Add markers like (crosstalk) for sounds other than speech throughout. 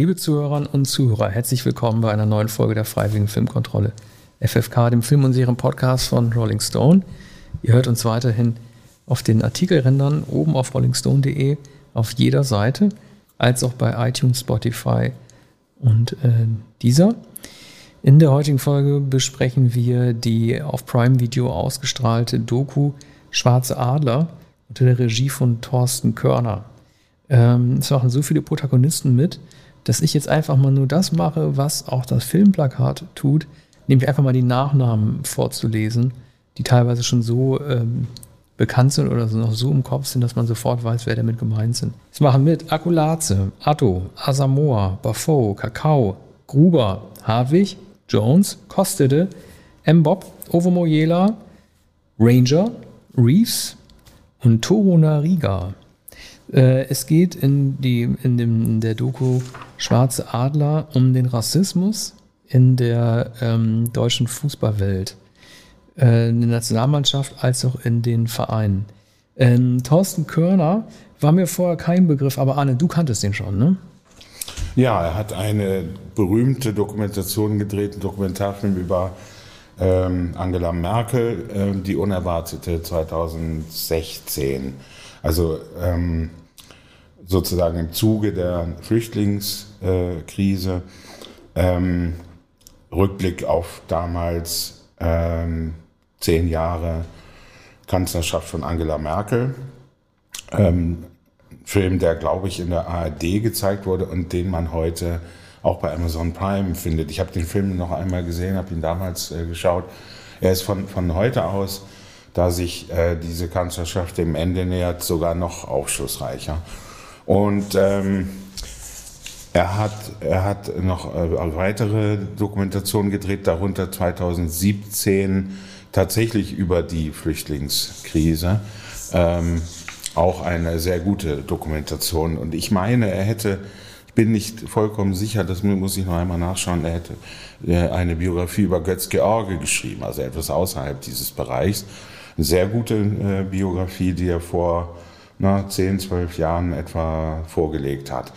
Liebe Zuhörerinnen und Zuhörer, herzlich willkommen bei einer neuen Folge der Freiwilligen Filmkontrolle. FFK, dem Film- und Serien-Podcast von Rolling Stone. Ihr hört uns weiterhin auf den Artikelrändern oben auf rollingstone.de auf jeder Seite, als auch bei iTunes, Spotify und äh, dieser. In der heutigen Folge besprechen wir die auf Prime Video ausgestrahlte Doku Schwarze Adler unter der Regie von Thorsten Körner. Ähm, es machen so viele Protagonisten mit, dass ich jetzt einfach mal nur das mache, was auch das Filmplakat tut, nämlich einfach mal die Nachnamen vorzulesen, die teilweise schon so ähm, bekannt sind oder noch so im Kopf sind, dass man sofort weiß, wer damit gemeint sind. Es machen mit Akulaze, Atto, Asamoah, Bafo, Kakao, Gruber, Hartwig, Jones, Kostede, Mbop, Ovomoyela, Ranger, Reeves und Toru Nariga. Äh, es geht in, die, in, dem, in der Doku Schwarze Adler um den Rassismus in der ähm, deutschen Fußballwelt. Äh, in der Nationalmannschaft als auch in den Vereinen. Ähm, Thorsten Körner war mir vorher kein Begriff, aber Arne, du kanntest den schon, ne? Ja, er hat eine berühmte Dokumentation gedreht, einen Dokumentarfilm über ähm, Angela Merkel, äh, die Unerwartete 2016. Also ähm, sozusagen im Zuge der Flüchtlingskrise. Ähm, Rückblick auf damals ähm, zehn Jahre Kanzlerschaft von Angela Merkel. Ähm, Film, der, glaube ich, in der ARD gezeigt wurde und den man heute auch bei Amazon Prime findet. Ich habe den Film noch einmal gesehen, habe ihn damals äh, geschaut. Er ist von, von heute aus, da sich äh, diese Kanzlerschaft dem Ende nähert, sogar noch aufschlussreicher. Und ähm, er hat, er hat noch äh, weitere Dokumentationen gedreht, darunter 2017 tatsächlich über die Flüchtlingskrise. Ähm, auch eine sehr gute Dokumentation. Und ich meine, er hätte, ich bin nicht vollkommen sicher, das muss ich noch einmal nachschauen, er hätte äh, eine Biografie über Götz George geschrieben, also etwas außerhalb dieses Bereichs. Eine sehr gute äh, Biografie, die er vor na, 10, 12 Jahren etwa vorgelegt hat.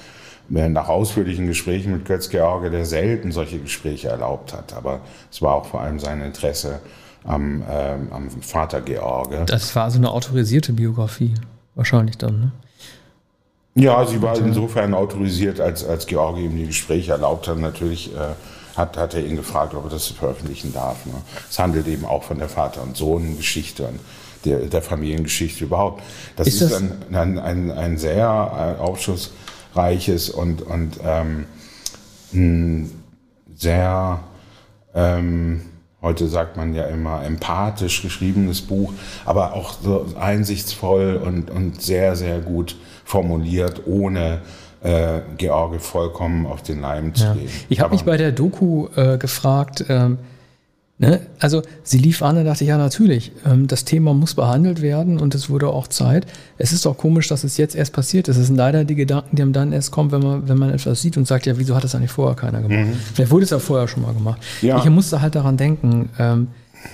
Nach ausführlichen Gesprächen mit Götz George, der selten solche Gespräche erlaubt hat. Aber es war auch vor allem sein Interesse am, ähm, am Vater George. Das war so eine autorisierte Biografie, wahrscheinlich dann, ne? Ja, sie war insofern autorisiert, als, als George ihm die Gespräche erlaubt hat. Natürlich äh, hat, hat er ihn gefragt, ob er das veröffentlichen darf. Ne? Es handelt eben auch von der Vater- und Sohn-Geschichte der, der Familiengeschichte überhaupt. Das ist, ist das ein, ein, ein, ein, sehr äh, aufschlussreiches und, und ähm, ein sehr, ähm, heute sagt man ja immer, empathisch geschriebenes Buch, aber auch so einsichtsvoll und, und sehr, sehr gut formuliert, ohne äh, George vollkommen auf den Leim zu ja. gehen. Ich habe mich bei der Doku äh, gefragt, ähm, Ne? Also sie lief an und dachte, ja natürlich, ähm, das Thema muss behandelt werden und es wurde auch Zeit. Es ist doch komisch, dass es jetzt erst passiert ist. Es sind leider die Gedanken, die einem dann erst kommen, wenn man, wenn man etwas sieht und sagt, ja, wieso hat das eigentlich vorher keiner gemacht? Mhm. Vielleicht wurde es ja vorher schon mal gemacht. Ja. Ich musste halt daran denken, ähm,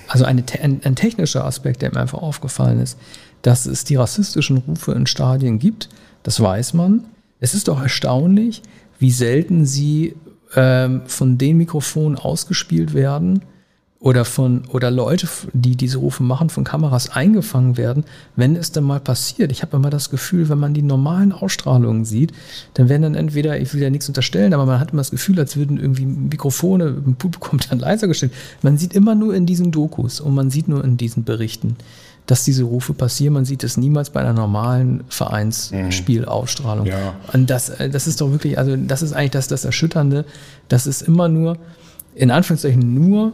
also eine, ein, ein technischer Aspekt, der mir einfach aufgefallen ist, dass es die rassistischen Rufe in Stadien gibt, das weiß man. Es ist doch erstaunlich, wie selten sie ähm, von den Mikrofonen ausgespielt werden, oder von oder Leute, die diese Rufe machen, von Kameras eingefangen werden, wenn es dann mal passiert. Ich habe immer das Gefühl, wenn man die normalen Ausstrahlungen sieht, dann werden dann entweder, ich will ja nichts unterstellen, aber man hat immer das Gefühl, als würden irgendwie Mikrofone im Publikum (laughs) dann leiser gestellt. Man sieht immer nur in diesen Dokus und man sieht nur in diesen Berichten, dass diese Rufe passieren. Man sieht es niemals bei einer normalen Vereinsspielausstrahlung. Mhm. Ja. Und das, äh, das ist doch wirklich, also das ist eigentlich das, das Erschütternde, dass es immer nur, in Anführungszeichen nur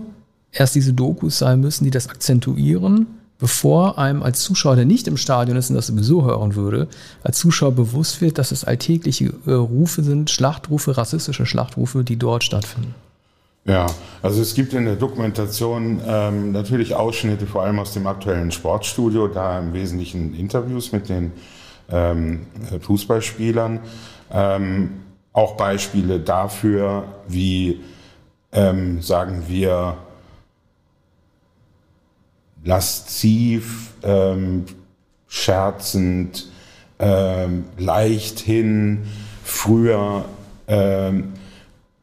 erst diese Dokus sein müssen, die das akzentuieren, bevor einem als Zuschauer, der nicht im Stadion ist und das sowieso hören würde, als Zuschauer bewusst wird, dass es alltägliche äh, Rufe sind, Schlachtrufe, rassistische Schlachtrufe, die dort stattfinden. Ja, also es gibt in der Dokumentation ähm, natürlich Ausschnitte, vor allem aus dem aktuellen Sportstudio, da im Wesentlichen Interviews mit den ähm, Fußballspielern. Ähm, auch Beispiele dafür, wie, ähm, sagen wir, lasziv, ähm, scherzend, ähm, leichthin früher ähm,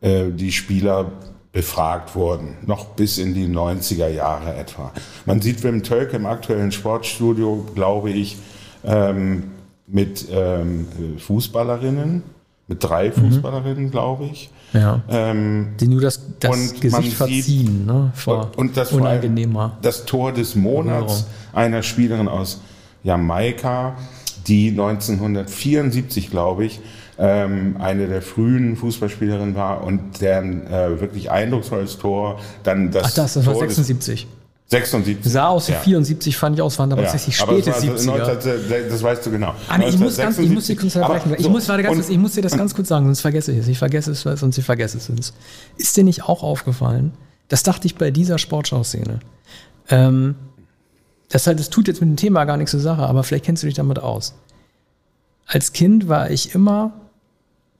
äh, die Spieler befragt wurden, noch bis in die 90er Jahre etwa. Man sieht Wim Tölk im aktuellen Sportstudio, glaube ich, ähm, mit ähm, Fußballerinnen, mit drei. Fußballerinnen, mhm. glaube ich. Ja. Ähm, die nur das, das Gesicht verziehen, ne? Vor und das unangenehmer. Das Tor des Monats einer Spielerin aus Jamaika, die 1974, glaube ich, ähm, eine der frühen Fußballspielerinnen war und deren äh, wirklich eindrucksvolles Tor dann das. Ach, das, das war 76. 76. Sah aus wie ja. 74, fand ich aus, waren aber ja. tatsächlich späte 70er. 19, das weißt du genau. Ah, nee, ich, muss ganz, ich muss dir kurz unterbrechen. Ich, muss, warte, ganz, ich muss dir das ganz kurz sagen, sonst vergesse ich es. Ich vergesse es, sonst ich vergesse es. Ist dir nicht auch aufgefallen? Das dachte ich bei dieser Sportschau-Szene. Ähm, das, halt, das tut jetzt mit dem Thema gar nichts zur Sache, aber vielleicht kennst du dich damit aus. Als Kind war ich immer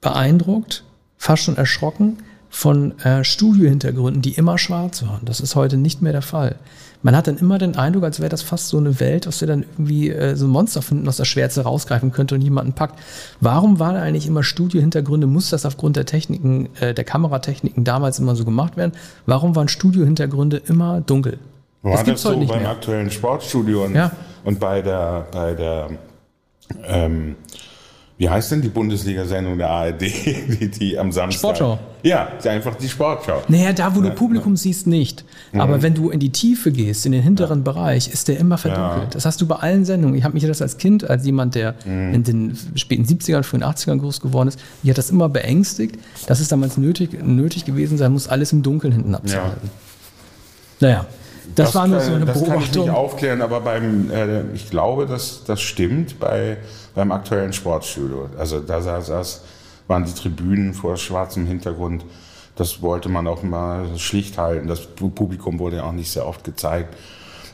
beeindruckt, fast schon erschrocken von äh, Studiohintergründen, die immer schwarz waren. Das ist heute nicht mehr der Fall. Man hat dann immer den Eindruck, als wäre das fast so eine Welt, aus der dann irgendwie äh, so ein Monster finden, aus der Schwärze rausgreifen könnte und jemanden packt. Warum waren eigentlich immer Studiohintergründe? Muss das aufgrund der Techniken, äh, der Kameratechniken damals immer so gemacht werden? Warum waren Studiohintergründe immer dunkel? War das, das so beim mehr. aktuellen Sportstudio und, ja. und bei der, bei der ähm, wie heißt denn die Bundesliga-Sendung der ARD, (laughs) die, die am Samstag? Sportschau. Ja, einfach die Sportschau. Naja, da wo du Publikum ja. siehst, nicht. Aber mhm. wenn du in die Tiefe gehst, in den hinteren ja. Bereich, ist der immer verdunkelt. Das hast du bei allen Sendungen. Ich habe mich das als Kind, als jemand, der mhm. in den späten 70ern, frühen 80ern groß geworden ist, mich hat das immer beängstigt, dass es damals nötig, nötig gewesen sein muss, alles im Dunkeln hinten abzuhalten. Naja. Das, das war nur so eine das Beobachtung. Das kann ich nicht aufklären, aber beim, äh, ich glaube, dass das stimmt bei, beim aktuellen Sportstudio. Also da saß, waren die Tribünen vor schwarzem Hintergrund. Das wollte man auch mal schlicht halten. Das Publikum wurde ja auch nicht sehr oft gezeigt.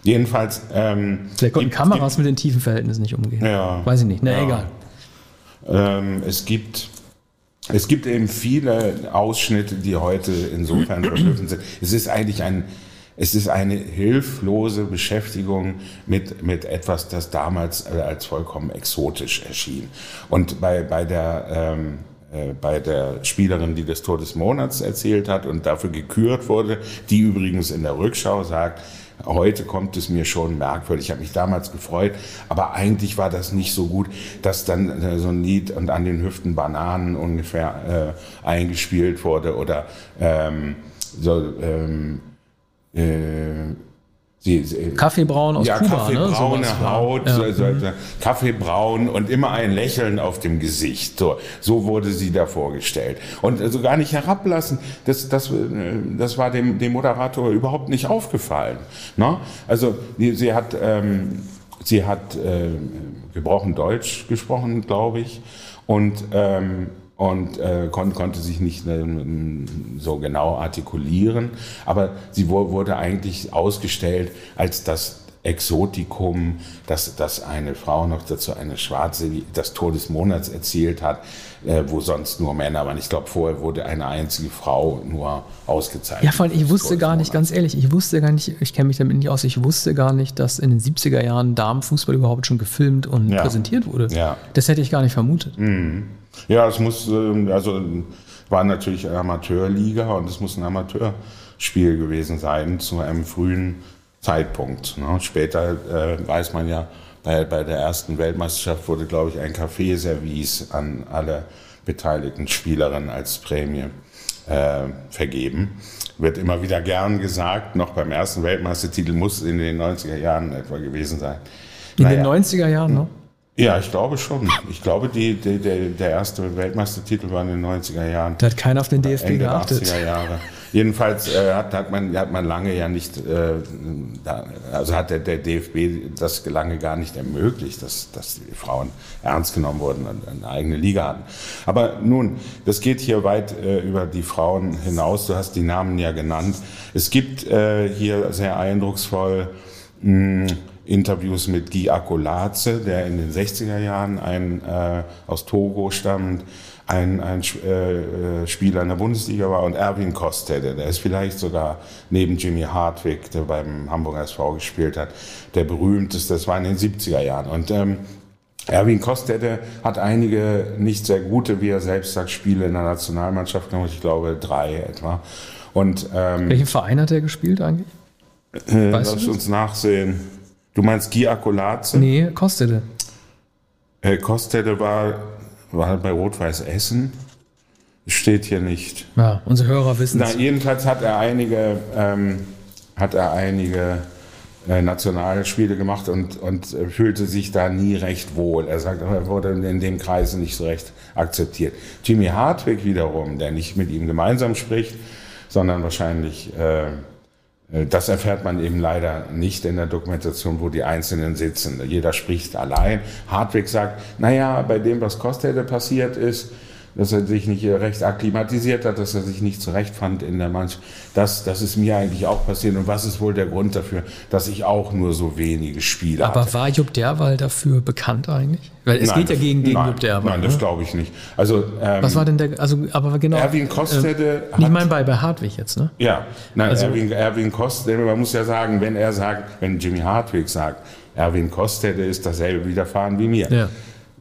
Jedenfalls. Ähm, Vielleicht konnten Kameras mit den tiefen Verhältnissen nicht umgehen. Ja, Weiß ich nicht. Na, ja. egal. Ähm, es gibt. Es gibt eben viele Ausschnitte, die heute insofern verblüffend sind. Es ist eigentlich ein, es ist eine hilflose Beschäftigung mit, mit etwas, das damals äh, als vollkommen exotisch erschien. Und bei, bei der, ähm, äh, bei der Spielerin, die das Tor des Monats erzählt hat und dafür gekürt wurde, die übrigens in der Rückschau sagt, Heute kommt es mir schon merkwürdig. Ich habe mich damals gefreut, aber eigentlich war das nicht so gut, dass dann äh, so ein Lied und an den Hüften Bananen ungefähr äh, eingespielt wurde oder ähm, so ähm, äh, Sie, sie, Kaffeebraun aus ja, Kuba, Kaffeebraune ne? Haut, ja. so, so, mhm. Kaffeebraun und immer ein Lächeln auf dem Gesicht. So, so wurde sie da vorgestellt. Und also gar nicht herablassen, das, das, das war dem, dem Moderator überhaupt nicht aufgefallen. Ne? Also sie hat, ähm, sie hat äh, gebrochen Deutsch gesprochen, glaube ich. Und ähm, und äh, kon konnte sich nicht äh, so genau artikulieren. Aber sie wurde eigentlich ausgestellt als das Exotikum, dass, dass eine Frau noch dazu eine Schwarze das Tor des Monats erzielt hat, äh, wo sonst nur Männer waren. Ich glaube, vorher wurde eine einzige Frau nur ausgezeichnet. Ja, vor allem, ich wusste gar nicht, ganz ehrlich, ich wusste gar nicht, ich kenne mich damit nicht aus, ich wusste gar nicht, dass in den 70er Jahren Damenfußball überhaupt schon gefilmt und ja. präsentiert wurde. Ja. Das hätte ich gar nicht vermutet. Mhm. Ja, es muss, ähm, also war natürlich Amateurliga und es muss ein Amateurspiel gewesen sein zu einem frühen Zeitpunkt. Ne? Später äh, weiß man ja, bei, bei der ersten Weltmeisterschaft wurde, glaube ich, ein Kaffeeservice an alle beteiligten Spielerinnen als Prämie äh, vergeben. Wird immer wieder gern gesagt, noch beim ersten Weltmeistertitel muss es in den 90er Jahren etwa gewesen sein. In naja. den 90er Jahren, ne? Ja, ich glaube schon. Ich glaube, die, die, der, der erste Weltmeistertitel war in den 90er Jahren. Da hat keiner auf den DFB Ende geachtet. 80er Jahre. Jedenfalls äh, hat, hat, man, hat man lange ja nicht, äh, da, also hat der, der DFB das lange gar nicht ermöglicht, dass, dass die Frauen ernst genommen wurden und eine eigene Liga hatten. Aber nun, das geht hier weit äh, über die Frauen hinaus. Du hast die Namen ja genannt. Es gibt äh, hier sehr eindrucksvoll mh, Interviews mit Guy Akolaze, der in den 60er Jahren ein, äh, aus Togo stammt, ein, ein äh, Spieler in der Bundesliga war und Erwin Kostede, der ist vielleicht sogar neben Jimmy Hartwig, der beim Hamburger SV gespielt hat, der berühmteste, das war in den 70er Jahren. Und ähm, Erwin Kostede hat einige nicht sehr gute, wie er selbst sagt, Spiele in der Nationalmannschaft Ich glaube drei etwa. Und, ähm, Welchen Verein hat er gespielt eigentlich? Äh, lass uns nachsehen. Du meinst Guy Akolaze? Nee, Kostede. Äh, Kostede war, war bei Rot-Weiß Essen. Steht hier nicht. Ja, unsere Hörer wissen es. Jedenfalls hat er einige, ähm, hat er einige äh, Nationalspiele gemacht und, und äh, fühlte sich da nie recht wohl. Er sagt, er wurde in dem Kreis nicht so recht akzeptiert. Jimmy Hartwig wiederum, der nicht mit ihm gemeinsam spricht, sondern wahrscheinlich, äh, das erfährt man eben leider nicht in der Dokumentation, wo die Einzelnen sitzen. Jeder spricht allein. Hartwig sagt, naja, bei dem, was Kostede passiert ist, dass er sich nicht recht akklimatisiert hat, dass er sich nicht zurechtfand in der Mannschaft. Das, das ist mir eigentlich auch passiert. Und was ist wohl der Grund dafür, dass ich auch nur so wenige Spiele Aber hatte? war Jupp Derwal dafür bekannt eigentlich? Weil es nein, geht ja gegen, gegen nein, Jupp Derwal. Nein, das ne? glaube ich nicht. Also, ähm, was war denn der, also, aber genau. Erwin Kostede. Äh, ich meine bei, bei Hartwig jetzt, ne? Ja, nein, also, Erwin, Erwin Kostede, man muss ja sagen, wenn er sagt, wenn Jimmy Hartwig sagt, Erwin Kostede ist dasselbe widerfahren wie mir. Ja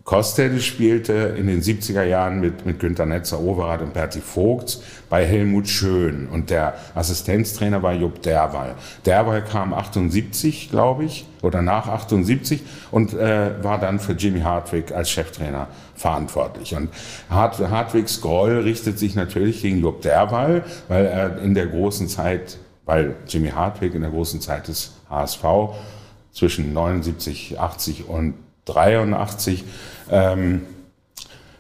Kostede spielte in den 70er Jahren mit, mit Günter Netzer, Overath und Berti Vogts bei Helmut Schön und der Assistenztrainer war Jupp Derwal. Derwal kam 78, glaube ich, oder nach 78 und äh, war dann für Jimmy Hartwig als Cheftrainer verantwortlich. Und Hart, Hartwigs Groll richtet sich natürlich gegen Jupp Derwal, weil er in der großen Zeit, weil Jimmy Hartwig in der großen Zeit des HSV zwischen 79, 80 und 83 ähm,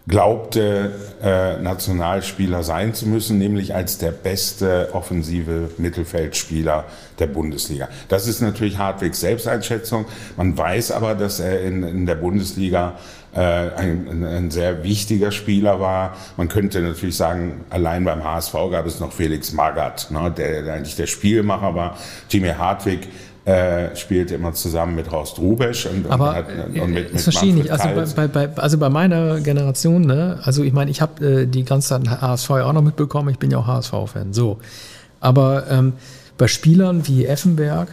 glaubte, äh, Nationalspieler sein zu müssen, nämlich als der beste offensive Mittelfeldspieler der Bundesliga. Das ist natürlich Hartwigs Selbsteinschätzung. Man weiß aber, dass er in, in der Bundesliga äh, ein, ein, sehr wichtiger Spieler war. Man könnte natürlich sagen, allein beim HSV gab es noch Felix Magath, ne, der, der eigentlich der Spielmacher war. Jimmy Hartwig äh, spielte immer zusammen mit Horst Rubesch und, Aber, hat, äh, und mit, das verstehe ich nicht. Also bei, bei, bei, also bei meiner Generation, ne, also ich meine, ich habe äh, die ganze Zeit HSV ja auch noch mitbekommen, ich bin ja auch HSV-Fan, so. Aber ähm, bei Spielern wie Effenberg,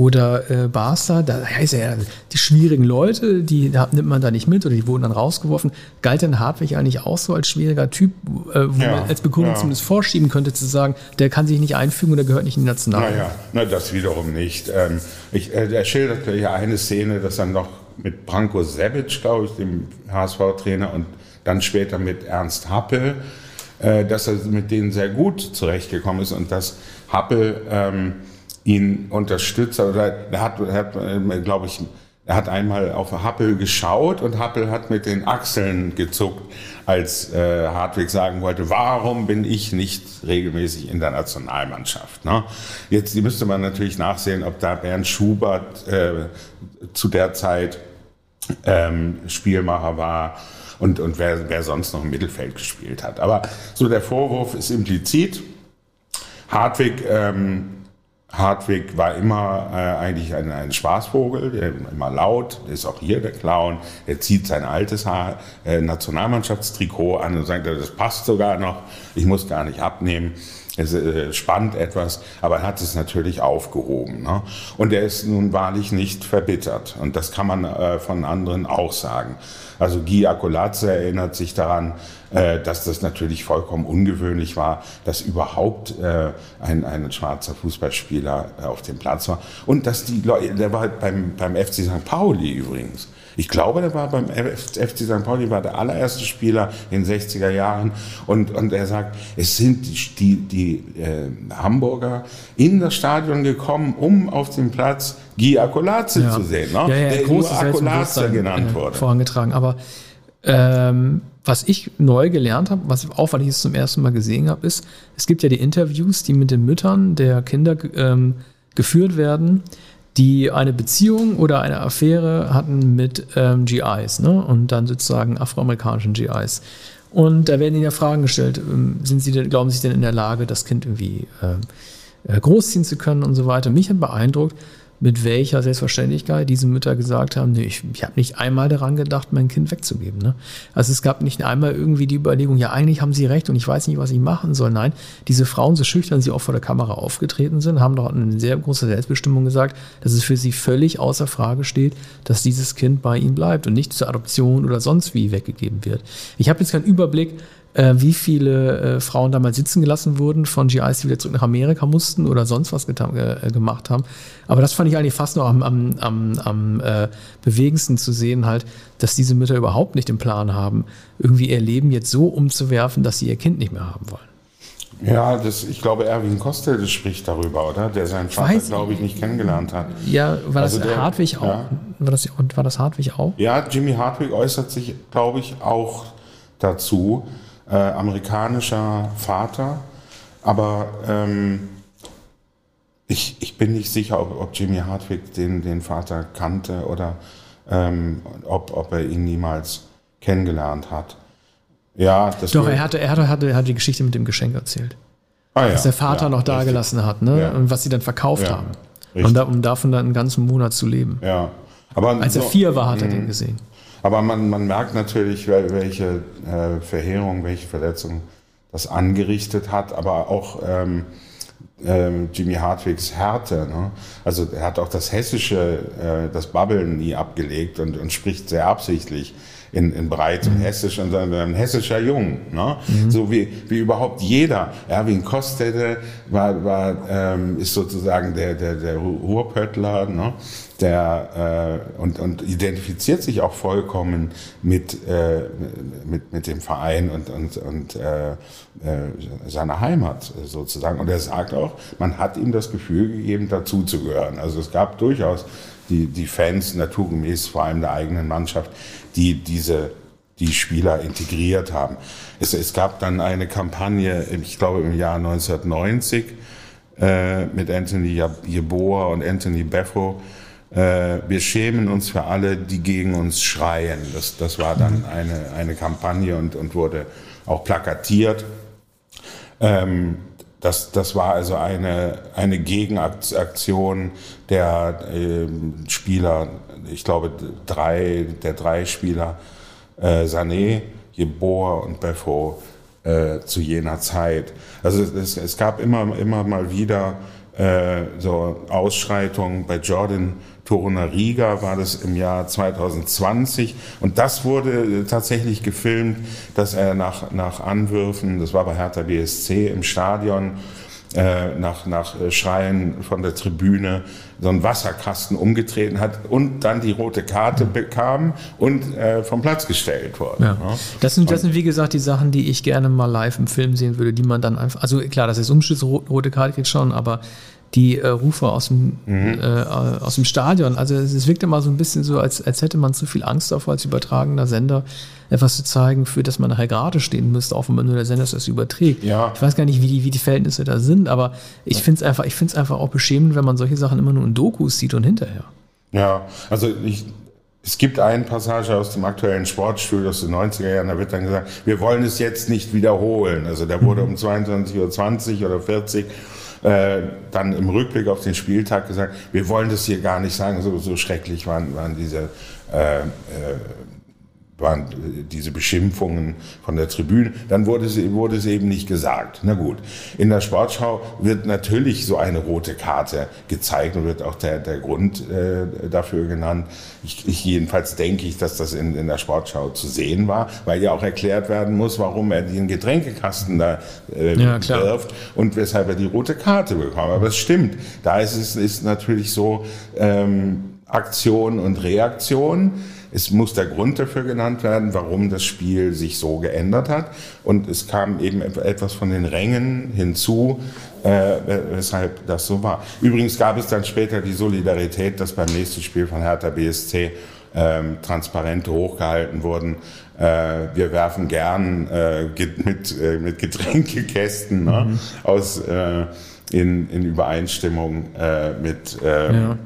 oder äh, Barca, da heißt ja, die schwierigen Leute, die da nimmt man da nicht mit oder die wurden dann rausgeworfen. Galt denn Hartwig eigentlich auch so als schwieriger Typ, äh, wo ja, man als Begründung ja. zumindest vorschieben könnte, zu sagen, der kann sich nicht einfügen oder gehört nicht in die Nationalmannschaft? Naja, na, das wiederum nicht. Ähm, ich, äh, er schildert ja eine Szene, dass er noch mit Branko Sevic, glaube ich, dem HSV-Trainer, und dann später mit Ernst Happel, äh, dass er mit denen sehr gut zurechtgekommen ist und dass Happel ähm, ihn unterstützt. Oder er hat, er hat äh, glaube ich, er hat einmal auf Happel geschaut und Happel hat mit den Achseln gezuckt, als äh, Hartwig sagen wollte, warum bin ich nicht regelmäßig in der Nationalmannschaft? Ne? Jetzt müsste man natürlich nachsehen, ob da Bernd Schubert äh, zu der Zeit ähm, Spielmacher war und, und wer, wer sonst noch im Mittelfeld gespielt hat. Aber so der Vorwurf ist implizit. Hartwig ähm, Hartwig war immer äh, eigentlich ein, ein Spaßvogel, der immer laut, der ist auch hier der Clown, der zieht sein altes Haar, äh, Nationalmannschaftstrikot an und sagt, das passt sogar noch, ich muss gar nicht abnehmen. Es äh, spannt etwas, aber er hat es natürlich aufgehoben. Ne? Und er ist nun wahrlich nicht verbittert. Und das kann man äh, von anderen auch sagen. Also Guy Akolatze erinnert sich daran, äh, dass das natürlich vollkommen ungewöhnlich war, dass überhaupt äh, ein, ein schwarzer Fußballspieler äh, auf dem Platz war. Und dass die Leute, der war halt beim, beim FC St. Pauli übrigens. Ich glaube, der war beim FC St. Pauli, war der allererste Spieler in den 60er Jahren. Und, und er sagt, es sind die, die, die äh, Hamburger in das Stadion gekommen, um auf dem Platz Guy Akolaze ja. zu sehen, ne? ja, ja, der nur Akolaze genannt äh, wurde. Vorangetragen. Aber ähm, was ich neu gelernt habe, was auch, weil ich es zum ersten Mal gesehen habe, ist, es gibt ja die Interviews, die mit den Müttern der Kinder ähm, geführt werden die eine Beziehung oder eine Affäre hatten mit ähm, GIs ne? und dann sozusagen afroamerikanischen GIs. Und da werden ihnen ja Fragen gestellt, ähm, sind sie denn, glauben sie denn in der Lage, das Kind irgendwie äh, äh, großziehen zu können und so weiter. Mich hat beeindruckt, mit welcher Selbstverständlichkeit diese Mütter gesagt haben, nee, ich, ich habe nicht einmal daran gedacht, mein Kind wegzugeben. Ne? Also es gab nicht einmal irgendwie die Überlegung, ja, eigentlich haben sie recht und ich weiß nicht, was ich machen soll. Nein, diese Frauen, so schüchtern sie auch vor der Kamera aufgetreten sind, haben doch eine sehr große Selbstbestimmung gesagt, dass es für sie völlig außer Frage steht, dass dieses Kind bei ihnen bleibt und nicht zur Adoption oder sonst wie weggegeben wird. Ich habe jetzt keinen Überblick, äh, wie viele äh, Frauen damals sitzen gelassen wurden von GIs, die wieder zurück nach Amerika mussten oder sonst was getan, äh, gemacht haben. Aber das fand ich eigentlich fast noch am, am, am, am äh, bewegendsten zu sehen, halt, dass diese Mütter überhaupt nicht den Plan haben, irgendwie ihr Leben jetzt so umzuwerfen, dass sie ihr Kind nicht mehr haben wollen. Ja, das, ich glaube, Erwin Kostel spricht darüber, oder? Der seinen Vater, glaube ich, nicht kennengelernt hat. Ja, war das also der, Hartwig auch? Ja. War, das, war das Hartwig auch? Ja, Jimmy Hartwig äußert sich, glaube ich, auch dazu äh, amerikanischer Vater, aber ähm, ich, ich bin nicht sicher, ob, ob Jimmy Hartwig den, den Vater kannte oder ähm, ob, ob er ihn niemals kennengelernt hat. Ja, das Doch, er hatte, er hatte, hatte, hatte die Geschichte mit dem Geschenk erzählt. Ah, ja, was der Vater ja, noch da gelassen hat, ne? Ja. Und was sie dann verkauft haben. Und da, um davon dann einen ganzen Monat zu leben. Ja. Aber Als er vier war, hat er den mhm. gesehen. Aber man, man merkt natürlich, welche äh, Verheerung, welche Verletzung das angerichtet hat, aber auch ähm, ähm, Jimmy Hartwigs Härte. Ne? Also er hat auch das Hessische, äh, das Babbeln nie abgelegt und, und spricht sehr absichtlich in, in breitem mhm. Hessisch und ein hessischer Jung. Ne? Mhm. So wie, wie überhaupt jeder. Erwin Kostede war, war, ähm, ist sozusagen der, der, der Ruhrpöttler, ne? Der, äh, und, und identifiziert sich auch vollkommen mit, äh, mit, mit dem Verein und, und, und äh, äh, seiner Heimat sozusagen. Und er sagt auch, man hat ihm das Gefühl gegeben, dazuzugehören. Also es gab durchaus die, die Fans, naturgemäß vor allem der eigenen Mannschaft, die diese die Spieler integriert haben. Es, es gab dann eine Kampagne, ich glaube im Jahr 1990, äh, mit Anthony Jeboa und Anthony Beffo. Äh, wir schämen uns für alle, die gegen uns schreien. Das, das war dann eine, eine Kampagne und, und wurde auch plakatiert. Ähm, das, das war also eine, eine Gegenaktion der äh, Spieler, ich glaube drei, der drei Spieler, äh, Sané, Jeboa und Beffo, äh, zu jener Zeit. Also es, es gab immer, immer mal wieder äh, so Ausschreitungen bei Jordan Torunariga war das im Jahr 2020 und das wurde tatsächlich gefilmt, dass er nach, nach Anwürfen, das war bei Hertha BSC im Stadion, äh, nach, nach Schreien von der Tribüne so einen Wasserkasten umgetreten hat und dann die rote Karte bekam und äh, vom Platz gestellt wurde. Ja. Das, sind, das sind, wie gesagt, die Sachen, die ich gerne mal live im Film sehen würde, die man dann einfach, also klar, das ist Umschluss, rote Karte geht schon, aber die äh, Rufe aus dem, mhm. äh, aus dem Stadion. Also es, es wirkt immer so ein bisschen so, als, als hätte man zu viel Angst davor, als übertragender Sender etwas zu zeigen, für das man nachher gerade stehen müsste, auch wenn man nur der Sender das überträgt. Ja. Ich weiß gar nicht, wie die, wie die Verhältnisse da sind, aber ich finde es einfach, ich einfach auch beschämend, wenn man solche Sachen immer nur in Dokus sieht und hinterher. Ja, also ich, es gibt eine Passage aus dem aktuellen Sportstudio aus den 90er Jahren, da wird dann gesagt, wir wollen es jetzt nicht wiederholen. Also da wurde mhm. um 22.20 Uhr oder 40 Uhr äh, dann im Rückblick auf den Spieltag gesagt, wir wollen das hier gar nicht sagen, so, so schrecklich waren, waren diese äh, äh, waren diese Beschimpfungen von der Tribüne, dann wurde es, wurde es eben nicht gesagt. Na gut, in der Sportschau wird natürlich so eine rote Karte gezeigt und wird auch der, der Grund äh, dafür genannt. Ich, ich jedenfalls denke ich, dass das in, in der Sportschau zu sehen war, weil ja auch erklärt werden muss, warum er den Getränkekasten da äh, ja, wirft und weshalb er die rote Karte bekommt. Aber es stimmt, da ist es ist natürlich so ähm, Aktion und Reaktion. Es muss der Grund dafür genannt werden, warum das Spiel sich so geändert hat. Und es kam eben etwas von den Rängen hinzu, äh, weshalb das so war. Übrigens gab es dann später die Solidarität, dass beim nächsten Spiel von Hertha BSC ähm, Transparente hochgehalten wurden. Äh, wir werfen gern äh, mit, äh, mit Getränkekästen ne, mhm. aus äh, in, in Übereinstimmung äh, mit ähm, ja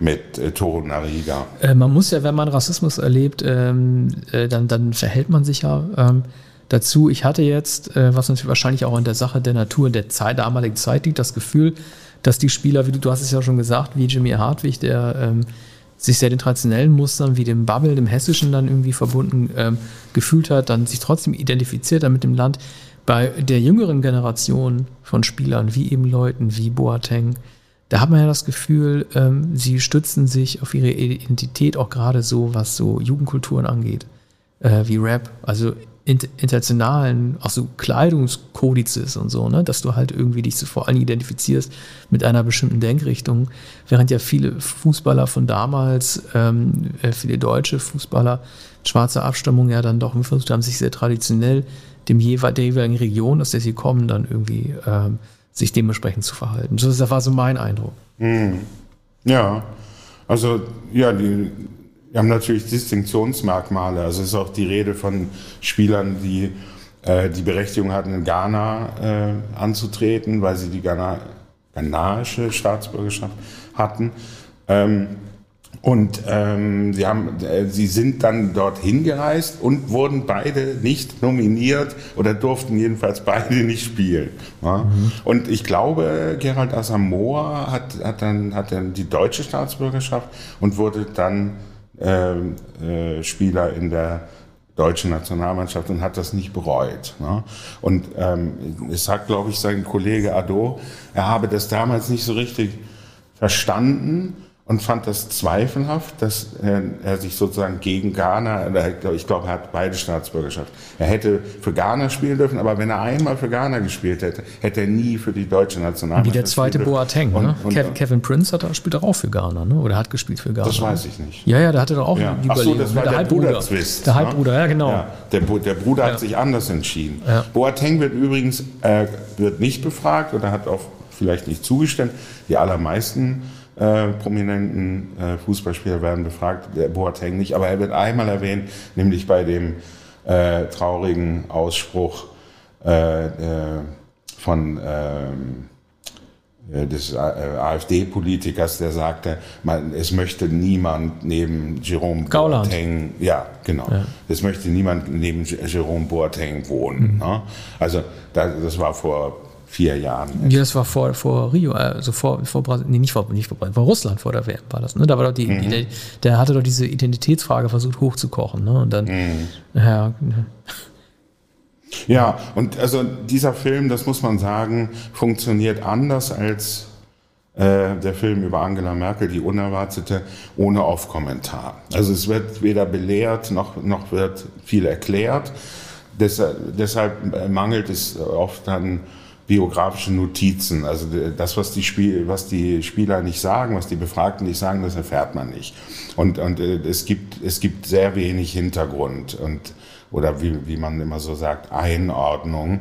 mit äh, Toro Nariga. Äh, man muss ja, wenn man Rassismus erlebt, ähm, äh, dann, dann verhält man sich ja ähm, dazu. Ich hatte jetzt, äh, was natürlich wahrscheinlich auch in der Sache der Natur der Zeit, damaligen Zeit liegt, das Gefühl, dass die Spieler, wie du, du hast es ja schon gesagt, wie Jimmy Hartwig, der ähm, sich sehr den traditionellen Mustern wie dem Bubble, dem Hessischen dann irgendwie verbunden ähm, gefühlt hat, dann sich trotzdem identifiziert hat mit dem Land. Bei der jüngeren Generation von Spielern, wie eben Leuten wie Boateng, da hat man ja das Gefühl, ähm, sie stützen sich auf ihre Identität auch gerade so, was so Jugendkulturen angeht, äh, wie Rap. Also internationalen, auch so Kleidungskodizes und so, ne, dass du halt irgendwie dich so vor allem identifizierst mit einer bestimmten Denkrichtung, während ja viele Fußballer von damals, ähm, äh, viele deutsche Fußballer schwarzer Abstammung ja dann doch versucht haben, sich sehr traditionell dem der jeweiligen Region, aus der sie kommen, dann irgendwie ähm, sich dementsprechend zu verhalten. Das war so mein Eindruck. Mhm. Ja, also ja, die wir haben natürlich Distinktionsmerkmale. Also es ist auch die Rede von Spielern, die äh, die Berechtigung hatten, in Ghana äh, anzutreten, weil sie die Ghana, ghanaische Staatsbürgerschaft hatten. Ähm, und ähm, sie, haben, äh, sie sind dann dorthin gereist und wurden beide nicht nominiert oder durften jedenfalls beide (laughs) nicht spielen. Ja? Mhm. Und ich glaube, Gerald Asamoah hat, hat, dann, hat dann die deutsche Staatsbürgerschaft und wurde dann ähm, äh, Spieler in der deutschen Nationalmannschaft und hat das nicht bereut. Ne? Und ähm, es sagt, glaube ich, sein Kollege Ado, er habe das damals nicht so richtig verstanden und fand das zweifelhaft, dass er, er sich sozusagen gegen Ghana, ich glaube, er hat beide Staatsbürgerschaft. Er hätte für Ghana spielen dürfen, aber wenn er einmal für Ghana gespielt hätte, hätte er nie für die deutsche Nationalmannschaft Wie der zweite Boateng, und, ne? Und, Kevin, Kevin, Prince hat, spielt auch für Ghana, ne? oder hat gespielt für Ghana. Das weiß ich nicht. Ja, ja, der hatte doch auch ja. die Ach so, das war der, der Bruder-Zwist. Der Halbbruder, ja genau. Ja, der, der, Bruder ja. hat sich anders entschieden. Ja. Boateng wird übrigens äh, wird nicht befragt oder hat auch vielleicht nicht zugestimmt. Die allermeisten äh, prominenten äh, Fußballspieler werden befragt, der Boateng nicht, aber er wird einmal erwähnt, nämlich bei dem äh, traurigen Ausspruch äh, äh, von ähm, äh, des AfD-Politikers, der sagte, man, es möchte niemand neben Jerome Gauland. Boateng, ja, genau, ja. es möchte niemand neben Jerome Boateng wohnen. Mhm. Ne? Also das war vor vier Jahren. Ja, das war vor, vor Rio, also vor, vor Brasilien, nee, nicht vor, nicht vor, vor Russland vor der WM war das, ne? Da war doch die, mhm. die, der hatte doch diese Identitätsfrage versucht hochzukochen, ne? Und dann, mhm. ja. (laughs) Ja, und also dieser Film, das muss man sagen, funktioniert anders als äh, der Film über Angela Merkel, die Unerwartete, ohne Off-Kommentar. Also es wird weder belehrt noch, noch wird viel erklärt. Deshalb, deshalb mangelt es oft an biografische Notizen. Also das, was die, Spiel, was die Spieler nicht sagen, was die Befragten nicht sagen, das erfährt man nicht. Und, und äh, es, gibt, es gibt sehr wenig Hintergrund und oder wie, wie man immer so sagt, Einordnung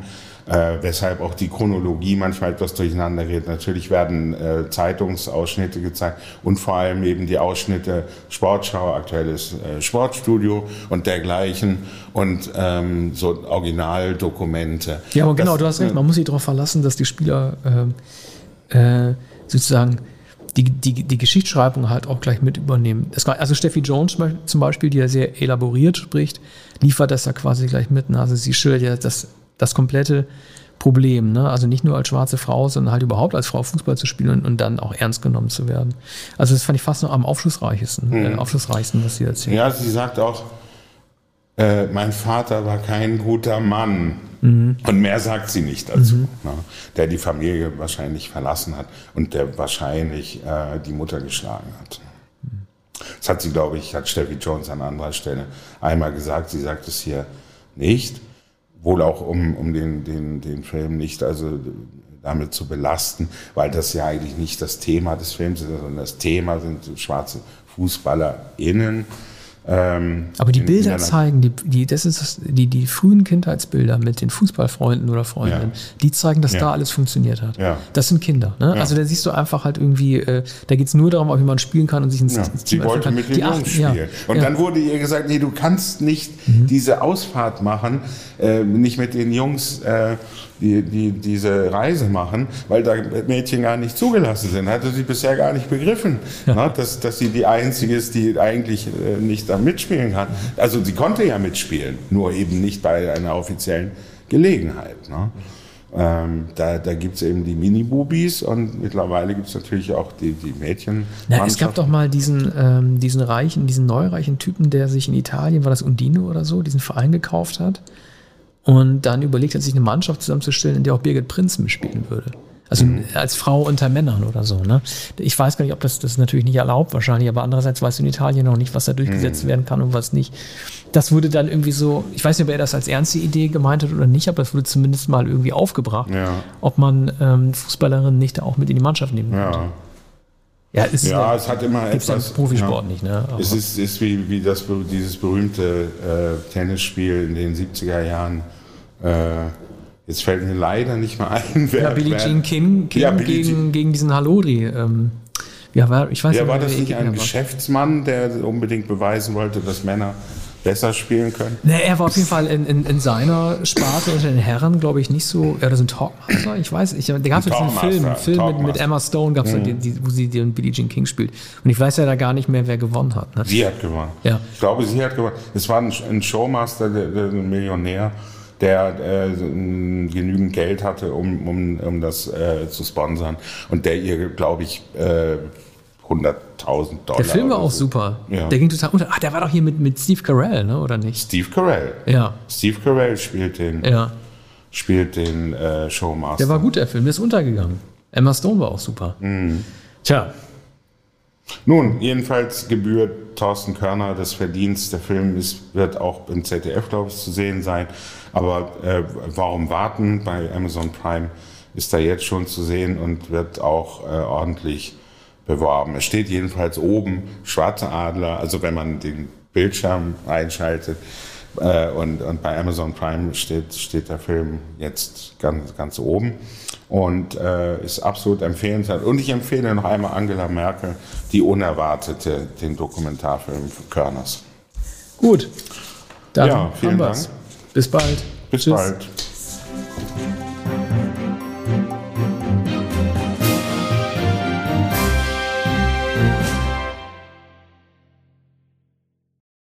äh, weshalb auch die Chronologie manchmal etwas durcheinander geht. Natürlich werden äh, Zeitungsausschnitte gezeigt und vor allem eben die Ausschnitte Sportschau, aktuelles äh, Sportstudio und dergleichen und ähm, so Originaldokumente. Ja, aber genau, das, du hast recht, man muss sich darauf verlassen, dass die Spieler äh, äh, sozusagen die, die, die Geschichtsschreibung halt auch gleich mit übernehmen. also Steffi Jones zum Beispiel, die ja sehr elaboriert spricht, liefert das ja quasi gleich mit. Also sie schildert ja das das komplette Problem. Ne? Also nicht nur als schwarze Frau, sondern halt überhaupt als Frau Fußball zu spielen und, und dann auch ernst genommen zu werden. Also das fand ich fast noch am aufschlussreichsten, mhm. äh, aufschlussreichsten, was sie erzählt. Ja, sie sagt auch, äh, mein Vater war kein guter Mann. Mhm. Und mehr sagt sie nicht dazu. Mhm. Ne? Der die Familie wahrscheinlich verlassen hat und der wahrscheinlich äh, die Mutter geschlagen hat. Das hat sie, glaube ich, hat Steffi Jones an anderer Stelle einmal gesagt. Sie sagt es hier nicht wohl auch um, um den, den, den Film nicht also damit zu belasten, weil das ja eigentlich nicht das Thema des Films ist, sondern das Thema sind schwarze FußballerInnen, ähm, Aber die Bilder zeigen, die, die, das ist die, die frühen Kindheitsbilder mit den Fußballfreunden oder Freundinnen, ja. die zeigen, dass ja. da alles funktioniert hat. Ja. Das sind Kinder. Ne? Also da siehst du einfach halt irgendwie, äh, da geht es nur darum, wie man spielen kann und sich ins, ja. ins Team Sie wollte mit den die Jungs spielen. Und dann wurde ihr gesagt, nee, du kannst nicht mhm. diese Ausfahrt machen, äh, nicht mit den Jungs äh, die, die diese Reise machen, weil da Mädchen gar nicht zugelassen sind. Hatte sie bisher gar nicht begriffen, ne, dass, dass sie die Einzige ist, die eigentlich äh, nicht da mitspielen kann. Also sie konnte ja mitspielen, nur eben nicht bei einer offiziellen Gelegenheit. Ne? Ähm, da da gibt es eben die Mini-Bubis und mittlerweile gibt es natürlich auch die, die Mädchen. Na, es gab doch mal diesen, ähm, diesen reichen, diesen neureichen Typen, der sich in Italien, war das Undine oder so, diesen Verein gekauft hat und dann überlegt hat, sich eine Mannschaft zusammenzustellen, in der auch Birgit Prinz mitspielen würde. Also Mhm. als Frau unter Männern oder so. Ne? Ich weiß gar nicht, ob das, das ist natürlich nicht erlaubt wahrscheinlich, aber andererseits weißt du in Italien noch nicht, was da durchgesetzt Mhm. werden kann und was nicht. Das wurde dann irgendwie so, ich weiß nicht, ob er das als ernste Idee gemeint hat oder nicht, aber es wurde zumindest mal irgendwie aufgebracht, Ja. ob man ähm, Fußballerinnen nicht da auch mit in die Mannschaft nehmen könnte. Ja, Ja, es ist ja es hat immer etwas. Profisport ja. nicht, ne? Aber- Es ist, ist wie, wie das, dieses berühmte äh, Tennisspiel in den 70er Jahren. Äh, jetzt fällt mir leider nicht mehr ein, (laughs) wer Ja, Billie Jean King, King Ja, gegen, gegen diesen Halodri. Ähm, ja, war, ich weiß Ja, nicht, war das nicht ein. Geschäftsmann, der unbedingt beweisen wollte, dass Männer besser spielen können? Nee, er war auf jeden Fall in, in, in seiner Sparte unter den Herren, glaube ich, nicht so. Ja, das ein Talkmaster, ich weiß. Ich, da gab es diesen Film, einen Film mit, mit. Emma Stone, gab's da die, die, wo sie den Billie Jean King spielt. Und ich weiß ja da gar nicht mehr, wer gewonnen hat. Ne? Sie hat gewonnen. Ja. Ich glaube, sie hat gewonnen. Es war ein, ein Showmaster, der, der, ein Millionär, der äh, genügend Geld hatte, um, um, um das äh, zu sponsern. Und der ihr, glaube ich, äh, 100.000 Dollar. Der Film war auch so. super. Ja. Der ging total unter. Ach, der war doch hier mit, mit Steve Carell, ne? oder nicht? Steve Carell. Ja, Steve Carell spielt den, ja. spielt den äh, Showmaster. Der war gut, der Film. Der ist untergegangen. Emma Stone war auch super. Mhm. Tja, Nun, jedenfalls gebührt Thorsten Körner das Verdienst. Der Film ist, wird auch im ZDF, glaube ich, zu sehen sein. Aber äh, warum warten? Bei Amazon Prime ist er jetzt schon zu sehen und wird auch äh, ordentlich beworben. Es steht jedenfalls oben Schwarze Adler, also wenn man den Bildschirm einschaltet. Äh, und, und bei Amazon Prime steht, steht der Film jetzt ganz, ganz oben und äh, ist absolut empfehlenswert. Und ich empfehle noch einmal Angela Merkel, die Unerwartete, den Dokumentarfilm Körners. gut. Dann Ja, vielen haben wir's. Dank. Bis bald. Bis Tschüss. bald.